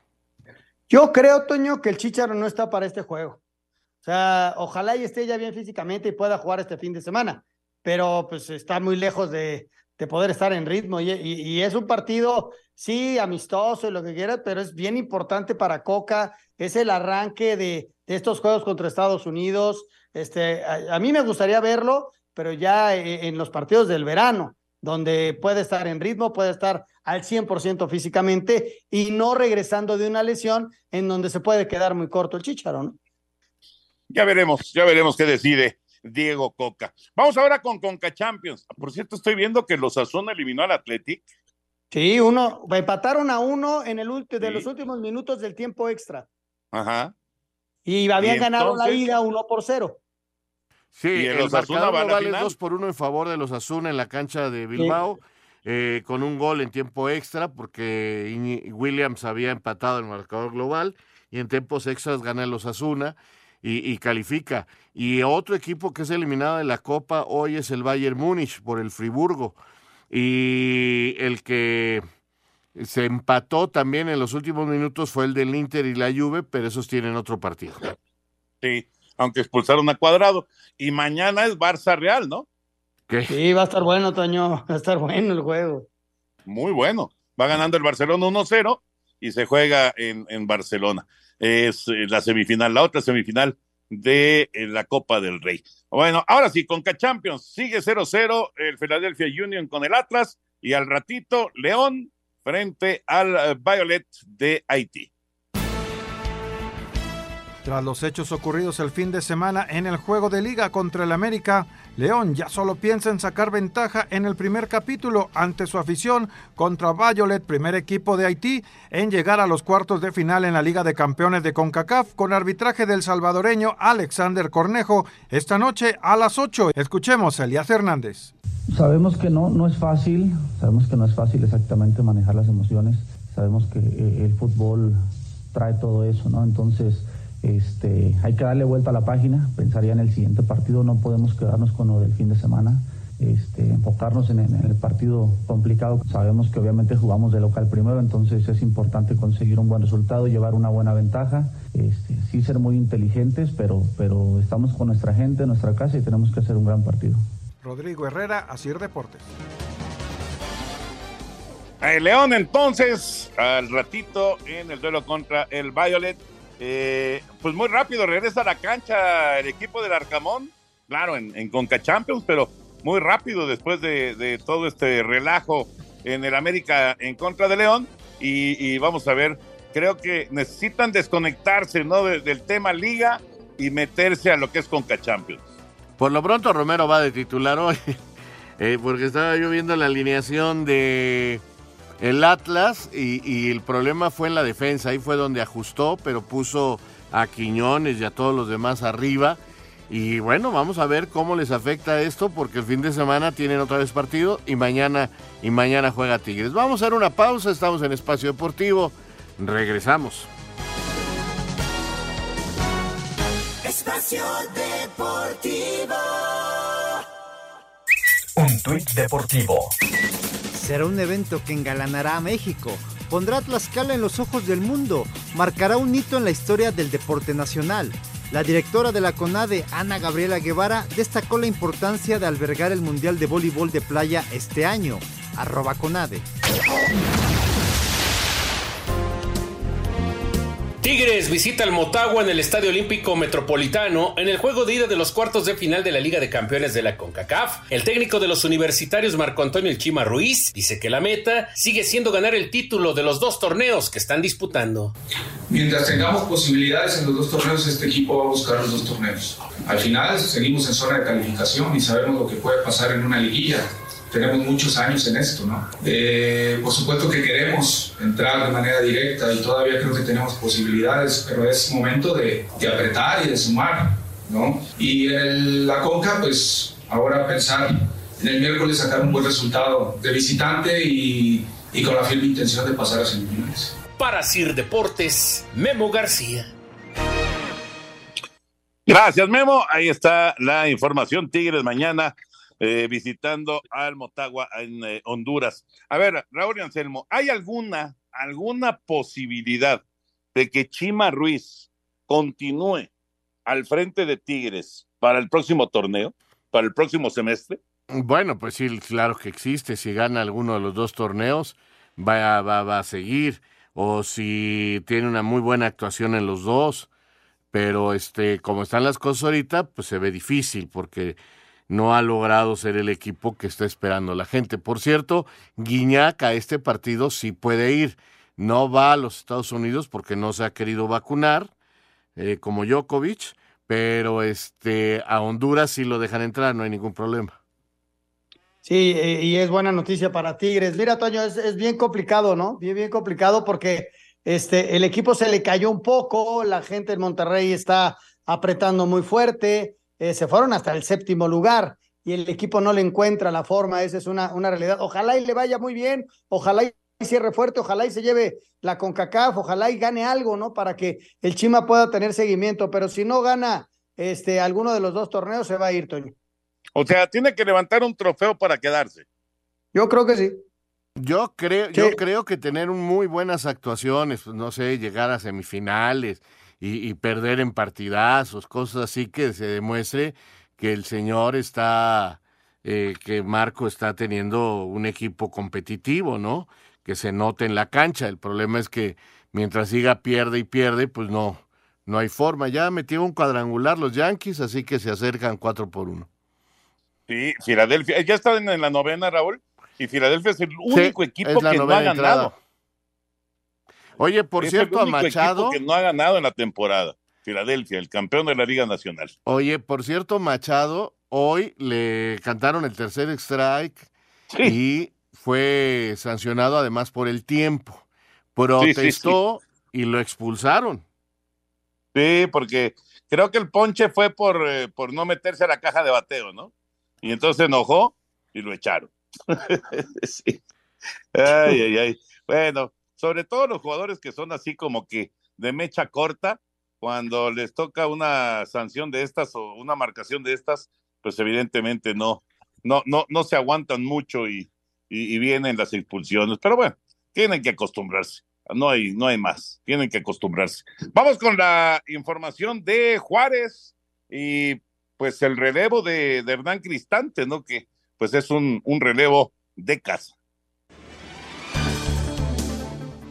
[SPEAKER 9] Yo creo, Toño, que el Chicharo no está para este juego. O sea, ojalá y esté ya bien físicamente y pueda jugar este fin de semana, pero pues está muy lejos de, de poder estar en ritmo y, es un partido, sí, amistoso y lo que quieras, pero es bien importante para Coca, es el arranque de, estos juegos contra Estados Unidos. Este, a, mí me gustaría verlo, pero ya en, en los partidos del verano, donde puede estar en ritmo, puede estar al 100% físicamente y no regresando de una lesión en donde se puede quedar muy corto el chicharo, ¿no?
[SPEAKER 7] Ya veremos, ya veremos qué decide Diego Coca. Vamos ahora con Conca Champions. Por cierto, estoy viendo que los Azul eliminó al Athletic.
[SPEAKER 9] Sí, uno, empataron a uno en el último, de sí. los últimos minutos del tiempo extra.
[SPEAKER 7] Ajá.
[SPEAKER 9] Y habían ¿Y ganado la ida uno por cero.
[SPEAKER 8] Sí, ¿Y el marcador vale dos por uno en favor de los Azul en la cancha de Bilbao. Sí eh, con un gol en tiempo extra, porque Williams había empatado el marcador global, y en tiempos extras gana los Asuna y, y, califica. Y otro equipo que es eliminado de la Copa hoy es el Bayern Múnich por el Friburgo. Y el que se empató también en los últimos minutos fue el del Inter y la Juve, pero esos tienen otro partido.
[SPEAKER 7] Sí, aunque expulsaron a Cuadrado. Y mañana es Barça Real, ¿no?
[SPEAKER 9] Sí, va a estar bueno, Toño, va a estar bueno el juego.
[SPEAKER 7] Muy bueno. Va ganando el Barcelona 1-0 y se juega en, en Barcelona. Es eh, la semifinal, la otra semifinal de eh, la Copa del Rey. Bueno, ahora sí, Conca Champions sigue 0-0 el Philadelphia Union con el Atlas y al ratito León frente al eh, Violet de Haití.
[SPEAKER 1] Tras los hechos ocurridos el fin de semana en el juego de liga contra el América, León ya solo piensa en sacar ventaja en el primer capítulo ante su afición contra Violet, primer equipo de Haití, en llegar a los cuartos de final en la Liga de Campeones de CONCACAF con arbitraje del salvadoreño Alexander Cornejo esta noche a las 8. Escuchemos a Elías Hernández.
[SPEAKER 17] Sabemos que no, no es fácil, sabemos que no es fácil exactamente manejar las emociones, sabemos que eh, el fútbol trae todo eso, ¿no? Entonces este, hay que darle vuelta a la página, pensaría en el siguiente partido, no podemos quedarnos con lo del fin de semana, este, enfocarnos en, el partido complicado. Sabemos que obviamente jugamos de local primero, entonces es importante conseguir un buen resultado, llevar una buena ventaja, este, sí ser muy inteligentes, pero, pero estamos con nuestra gente, nuestra casa y tenemos que hacer un gran partido.
[SPEAKER 1] Rodrigo Herrera, Asir Deportes.
[SPEAKER 7] El León entonces, al ratito en el duelo contra el Violet eh, pues muy rápido regresa a la cancha el equipo del Arcamón, claro, en, Conca Champions, pero muy rápido después de, todo este relajo en el América en contra de León. Y, vamos a ver, creo que necesitan desconectarse ¿no? del tema liga y meterse a lo que es Conca Champions.
[SPEAKER 8] Por lo pronto Romero va de titular hoy, eh, porque estaba yo viendo la alineación de el Atlas y, el problema fue en la defensa, ahí fue donde ajustó, pero puso a Quiñones y a todos los demás arriba. Y bueno, vamos a ver cómo les afecta esto, porque el fin de semana tienen otra vez partido y mañana, y mañana juega Tigres. Vamos a dar una pausa, estamos en Espacio Deportivo, regresamos.
[SPEAKER 11] Espacio Deportivo.
[SPEAKER 15] Un tuit deportivo
[SPEAKER 1] Será un evento que engalanará a México, pondrá a Tlaxcala en los ojos del mundo, marcará un hito en la historia del deporte nacional. La directora de la CONADE, Ana Gabriela Guevara, destacó la importancia de albergar el Mundial de Voleibol de Playa este año. Arroba CONADE.
[SPEAKER 13] Tigres visita al Motagua en el Estadio Olímpico Metropolitano en el juego de ida de los cuartos de final de la Liga de Campeones de la CONCACAF. El técnico de los universitarios Marco Antonio El Chima Ruiz dice que la meta sigue siendo ganar el título de los dos torneos que están disputando.
[SPEAKER 5] Mientras tengamos posibilidades en los dos torneos, este equipo va a buscar los dos torneos. Al final seguimos en zona de calificación y sabemos lo que puede pasar en una liguilla tenemos muchos años en esto, ¿no? Eh, por supuesto que queremos entrar de manera directa y todavía creo que tenemos posibilidades, pero es momento de, de apretar y de sumar, ¿no? Y en la Conca, pues ahora pensar en el miércoles sacar un buen resultado de visitante y, y con la firme intención de pasar a semifinales.
[SPEAKER 13] Para Sir Deportes, Memo García.
[SPEAKER 7] Gracias, Memo. Ahí está la información. Tigres mañana eh, visitando al Motagua en eh, Honduras. A ver, Raúl y Anselmo, ¿hay alguna, alguna posibilidad de que Chima Ruiz continúe al frente de Tigres para el próximo torneo, para el próximo semestre?
[SPEAKER 8] Bueno, pues sí, claro que existe. Si gana alguno de los dos torneos, va, va, va a seguir. O si tiene una muy buena actuación en los dos. Pero este, como están las cosas ahorita, pues se ve difícil porque no ha logrado ser el equipo que está esperando la gente. Por cierto, Guiñac a este partido sí puede ir. No va a los Estados Unidos porque no se ha querido vacunar, eh, como Djokovic, pero este, a Honduras sí lo dejan entrar, no hay ningún problema.
[SPEAKER 9] Sí, y es buena noticia para Tigres. Mira, Toño, es, bien complicado, ¿no? Bien, bien complicado porque este, el equipo se le cayó un poco, la gente en Monterrey está apretando muy fuerte, eh, se fueron hasta el séptimo lugar y el equipo no le encuentra la forma, esa es una, una realidad. Ojalá y le vaya muy bien, ojalá y cierre fuerte, ojalá y se lleve la CONCACAF, ojalá y gane algo, ¿no? Para que el Chima pueda tener seguimiento, pero si no gana este, alguno de los dos torneos, se va a ir, Toño.
[SPEAKER 7] O sea, tiene que levantar un trofeo para quedarse.
[SPEAKER 9] Yo creo que sí.
[SPEAKER 8] Yo creo, yo creo que tener muy buenas actuaciones, pues, no sé, llegar a semifinales, y, y perder en partidazos, cosas así que se demuestre que el señor está, eh, que Marco está teniendo un equipo competitivo, ¿no? Que se note en la cancha. El problema es que mientras siga pierde y pierde, pues no, no hay forma. Ya metió un cuadrangular los Yankees, así que se acercan cuatro por uno.
[SPEAKER 7] Sí, Filadelfia, ya están en la novena, Raúl, y Filadelfia es el único sí, equipo que no ha ganado. Entrada.
[SPEAKER 8] Oye, por
[SPEAKER 7] es
[SPEAKER 8] cierto,
[SPEAKER 7] el único
[SPEAKER 8] a Machado.
[SPEAKER 7] que no ha ganado en la temporada. Filadelfia, el campeón de la Liga Nacional.
[SPEAKER 8] Oye, por cierto, Machado, hoy le cantaron el tercer strike sí. y fue sancionado además por el tiempo. Protestó sí, sí, y lo expulsaron.
[SPEAKER 7] Sí, porque creo que el ponche fue por, eh, por no meterse a la caja de bateo, ¿no? Y entonces se enojó y lo echaron. sí. Ay, ay, ay. Bueno, sobre todo los jugadores que son así como que de mecha corta, cuando les toca una sanción de estas o una marcación de estas, pues evidentemente no, no, no, no se aguantan mucho y, y, vienen las expulsiones. Pero bueno, tienen que acostumbrarse. No hay, no hay más. Tienen que acostumbrarse. Vamos con la información de Juárez y pues el relevo de, de Hernán Cristante, ¿no? Que pues es un, un relevo de casa.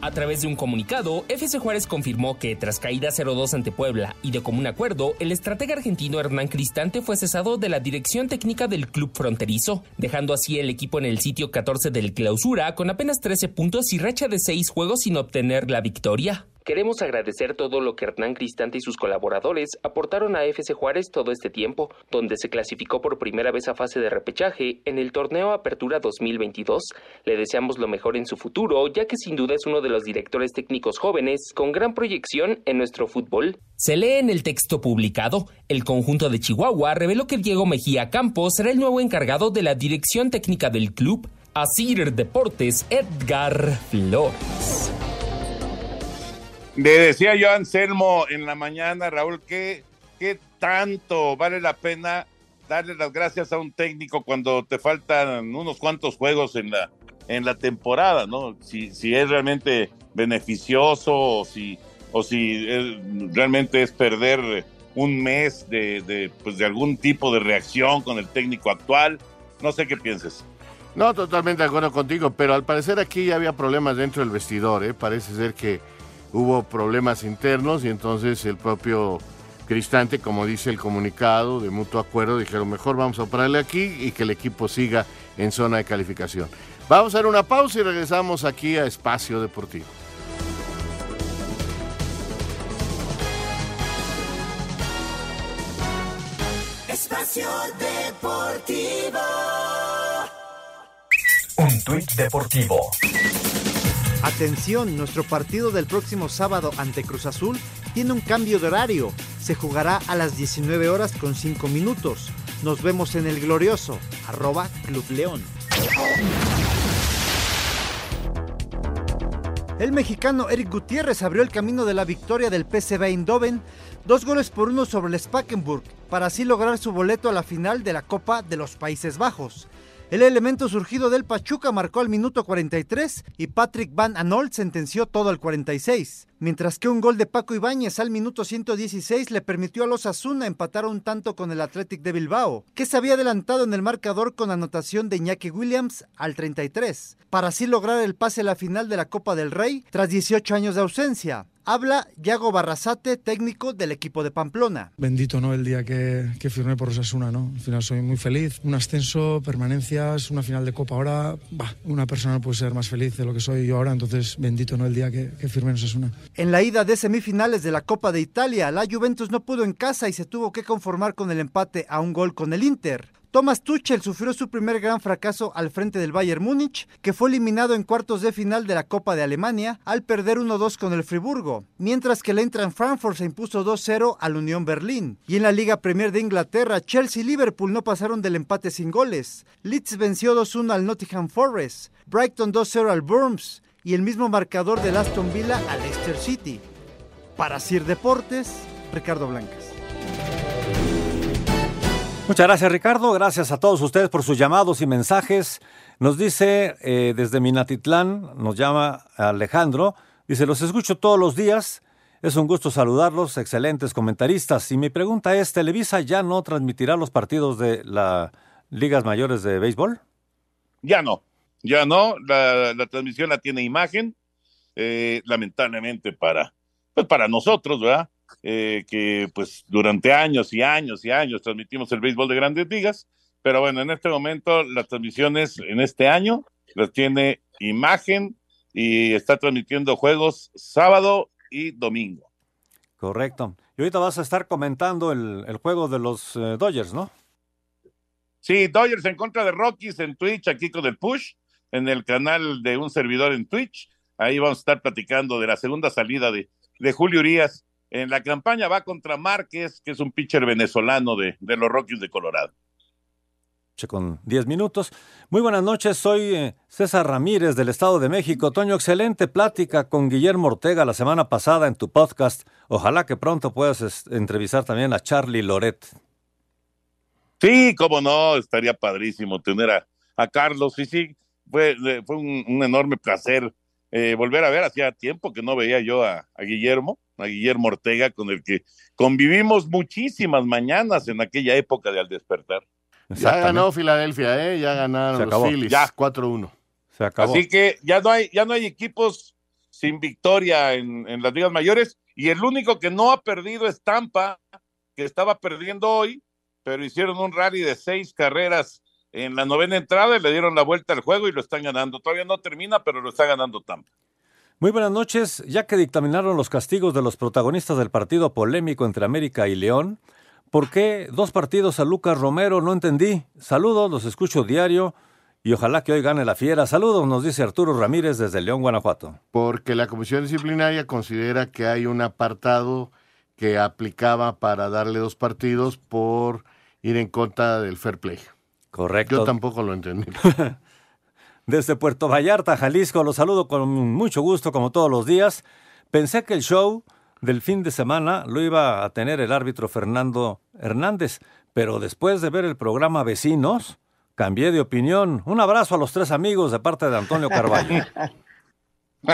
[SPEAKER 10] A través de un comunicado, FC Juárez confirmó que tras caída 0-2 ante Puebla y de común acuerdo, el estratega argentino Hernán Cristante fue cesado de la dirección técnica del club fronterizo, dejando así el equipo en el sitio 14 del clausura con apenas 13 puntos y racha de 6 juegos sin obtener la victoria. Queremos agradecer todo lo que Hernán Cristante y sus colaboradores aportaron a FC Juárez todo este tiempo, donde se clasificó por primera vez a fase de repechaje en el torneo Apertura 2022. Le deseamos lo mejor en su futuro, ya que sin duda es uno de los directores técnicos jóvenes con gran proyección en nuestro fútbol. Se lee en el texto publicado, el conjunto de Chihuahua reveló que Diego Mejía Campos será el nuevo encargado de la dirección técnica del club. Asir Deportes Edgar Flores.
[SPEAKER 7] Le decía yo a Anselmo en la mañana, Raúl, que qué tanto vale la pena darle las gracias a un técnico cuando te faltan unos cuantos juegos en la, en la temporada, ¿no? Si, si es realmente beneficioso o si, o si realmente es perder un mes de, de, pues de algún tipo de reacción con el técnico actual. No sé qué pienses.
[SPEAKER 8] No, totalmente de acuerdo contigo, pero al parecer aquí ya había problemas dentro del vestidor, ¿eh? Parece ser que hubo problemas internos y entonces el propio Cristante, como dice el comunicado de mutuo acuerdo, dijeron mejor vamos a pararle aquí y que el equipo siga en zona de calificación. Vamos a hacer una pausa y regresamos aquí a Espacio Deportivo.
[SPEAKER 11] Espacio Deportivo.
[SPEAKER 15] Un tuit deportivo.
[SPEAKER 1] Atención, nuestro partido del próximo sábado ante Cruz Azul tiene un cambio de horario. Se jugará a las 19 horas con 5 minutos. Nos vemos en el glorioso, arroba Club León. El mexicano Eric Gutiérrez abrió el camino de la victoria del PSV Eindhoven, dos goles por uno sobre el Spakenburg, para así lograr su boleto a la final de la Copa de los Países Bajos. El elemento surgido del Pachuca marcó al minuto 43 y Patrick Van Anolt sentenció todo al 46, mientras que un gol de Paco Ibáñez al minuto 116 le permitió a los Asuna empatar un tanto con el Athletic de Bilbao, que se había adelantado en el marcador con anotación de Iñaki Williams al 33, para así lograr el pase a la final de la Copa del Rey tras 18 años de ausencia. Habla Yago Barrasate, técnico del equipo de Pamplona.
[SPEAKER 18] Bendito, ¿no? El día que, que firmé por Osasuna, ¿no? Al final soy muy feliz. Un ascenso, permanencias, una final de Copa. Ahora, bah, una persona no puede ser más feliz de lo que soy yo ahora. Entonces, bendito, ¿no? El día que, que firmé en Osasuna.
[SPEAKER 1] En la ida de semifinales de la Copa de Italia, la Juventus no pudo en casa y se tuvo que conformar con el empate a un gol con el Inter. Thomas Tuchel sufrió su primer gran fracaso al frente del Bayern Múnich, que fue eliminado en cuartos de final de la Copa de Alemania al perder 1-2 con el Friburgo, mientras que el Eintracht Frankfurt se impuso 2-0 al Unión Berlín. Y en la Liga Premier de Inglaterra, Chelsea y Liverpool no pasaron del empate sin goles. Leeds venció 2-1 al Nottingham Forest, Brighton 2-0 al Burns y el mismo marcador del Aston Villa al Leicester City. Para Sir Deportes, Ricardo Blancas.
[SPEAKER 19] Muchas gracias Ricardo, gracias a todos ustedes por sus llamados y mensajes. Nos dice eh, desde Minatitlán, nos llama Alejandro, dice, los escucho todos los días, Es un gusto saludarlos, excelentes comentaristas. Y mi pregunta es, ¿Televisa ya no transmitirá los partidos de las ligas mayores de béisbol?
[SPEAKER 7] Ya no, ya no. La, transmisión la tiene imagen, eh, lamentablemente para, pues para nosotros, ¿verdad? Eh, que pues durante años y años y años transmitimos el béisbol de grandes ligas, pero bueno, en este momento las transmisiones en este año las tiene imagen y está transmitiendo juegos sábado y domingo.
[SPEAKER 19] Correcto. Y ahorita vas a estar comentando el, juego de los eh, Dodgers, ¿no?
[SPEAKER 7] Sí, Dodgers en contra de Rockies en Twitch, aquí con el Push, en el canal de un servidor en Twitch. Ahí vamos a estar platicando de la segunda salida de, de Julio Urias. En la campaña va contra Márquez, que es un pitcher venezolano de, de los Rockies de Colorado
[SPEAKER 19] con 10 minutos. Muy buenas noches, soy eh, César Ramírez del Estado de México. Toño, excelente plática con Guillermo Ortega la semana pasada en tu podcast. Ojalá que pronto puedas entrevistar también a Charlie Loret.
[SPEAKER 7] Sí, cómo no, estaría padrísimo tener a, a Carlos. Sí, sí, fue, fue un, enorme placer eh, volver a ver. Hacía tiempo que no veía yo a, a Guillermo, a Guillermo Ortega, con el que convivimos muchísimas mañanas en aquella época de Al Despertar.
[SPEAKER 8] Ya ganó Filadelfia, ¿eh? Ya ganaron los Phillies. Ya. 4-1.
[SPEAKER 7] Se acabó. Así que ya no hay, ya no hay equipos sin victoria en, en, las ligas mayores. Y el único que no ha perdido es Tampa, que estaba perdiendo hoy, pero hicieron un rally de seis carreras en la novena entrada y le dieron la vuelta al juego y lo están ganando. Todavía no termina, pero lo está ganando Tampa.
[SPEAKER 19] Muy buenas noches. Ya que dictaminaron los castigos de los protagonistas del partido polémico entre América y León, ¿Por qué dos partidos a Lucas Romero? No entendí. Saludos, los escucho diario y ojalá que hoy gane la fiera. Saludos, nos dice Arturo Ramírez desde León, Guanajuato.
[SPEAKER 8] Porque la Comisión Disciplinaria considera que hay un apartado que aplicaba para darle dos partidos por ir en contra del fair play.
[SPEAKER 19] Correcto.
[SPEAKER 8] Yo tampoco lo entendí.
[SPEAKER 19] Desde Puerto Vallarta, Jalisco, los saludo con mucho gusto como todos los días. Pensé que el show del fin de semana lo iba a tener el árbitro Fernando Hernández, pero después de ver el programa Vecinos, cambié de opinión. Un abrazo a los tres amigos de parte de Antonio Carvalho.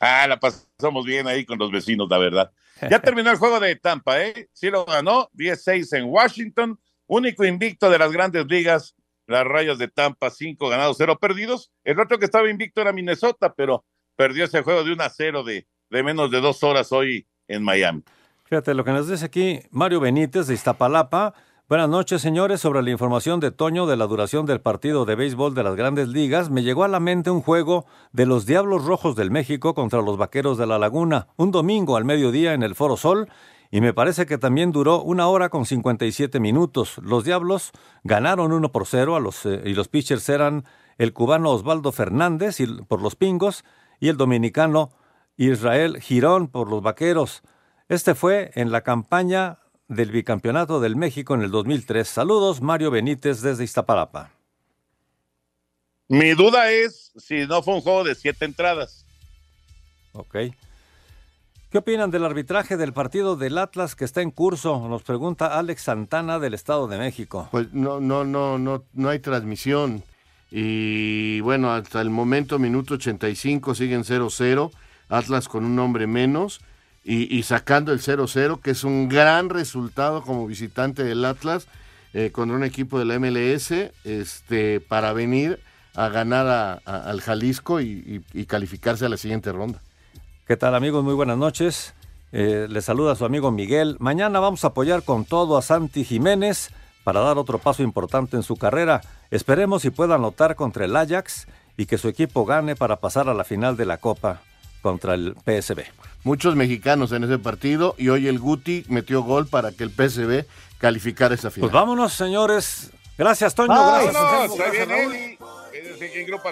[SPEAKER 7] ah, la pasamos bien ahí con los vecinos, la verdad. Ya terminó el juego de Tampa, ¿eh? Sí lo ganó, 10-6 en Washington, único invicto de las grandes ligas, las rayas de Tampa, 5 ganados, 0 perdidos. El otro que estaba invicto era Minnesota, pero perdió ese juego de 1 a 0 de, de menos de dos horas hoy en Miami.
[SPEAKER 19] Fíjate lo que nos dice aquí Mario Benítez de Iztapalapa. Buenas noches, señores. Sobre la información de Toño de la duración del partido de béisbol de las grandes ligas, me llegó a la mente un juego de los Diablos Rojos del México contra los Vaqueros de la Laguna, un domingo al mediodía en el Foro Sol, y me parece que también duró una hora con 57 minutos. Los Diablos ganaron 1 por 0 a los, eh, y los pitchers eran el cubano Osvaldo Fernández y, por los Pingos y el dominicano Israel Girón por los Vaqueros. Este fue en la campaña del bicampeonato del México en el 2003. Saludos, Mario Benítez desde Iztapalapa.
[SPEAKER 7] Mi duda es si no fue un juego de siete entradas.
[SPEAKER 19] Ok. ¿Qué opinan del arbitraje del partido del Atlas que está en curso? Nos pregunta Alex Santana del Estado de México.
[SPEAKER 8] Pues no, no, no, no, no hay transmisión. Y bueno, hasta el momento, minuto 85, siguen 0-0. Atlas con un hombre menos y, sacando el 0-0, que es un gran resultado como visitante del Atlas eh, contra un equipo de la MLS este, para venir a ganar al Jalisco y, calificarse a la siguiente ronda.
[SPEAKER 19] ¿Qué tal amigos? Muy buenas noches. Eh, le saluda su amigo Miguel. Mañana vamos a apoyar con todo a Santi Jiménez para dar otro paso importante en su carrera. Esperemos si pueda anotar contra el Ajax y que su equipo gane para pasar a la final de la Copa contra el PSB.
[SPEAKER 8] Muchos mexicanos en ese partido y hoy el Guti metió gol para que el PSB calificara esa final.
[SPEAKER 19] Pues vámonos, señores. Gracias, Toño.
[SPEAKER 7] Vámonos, gracias. Gracias, Grupo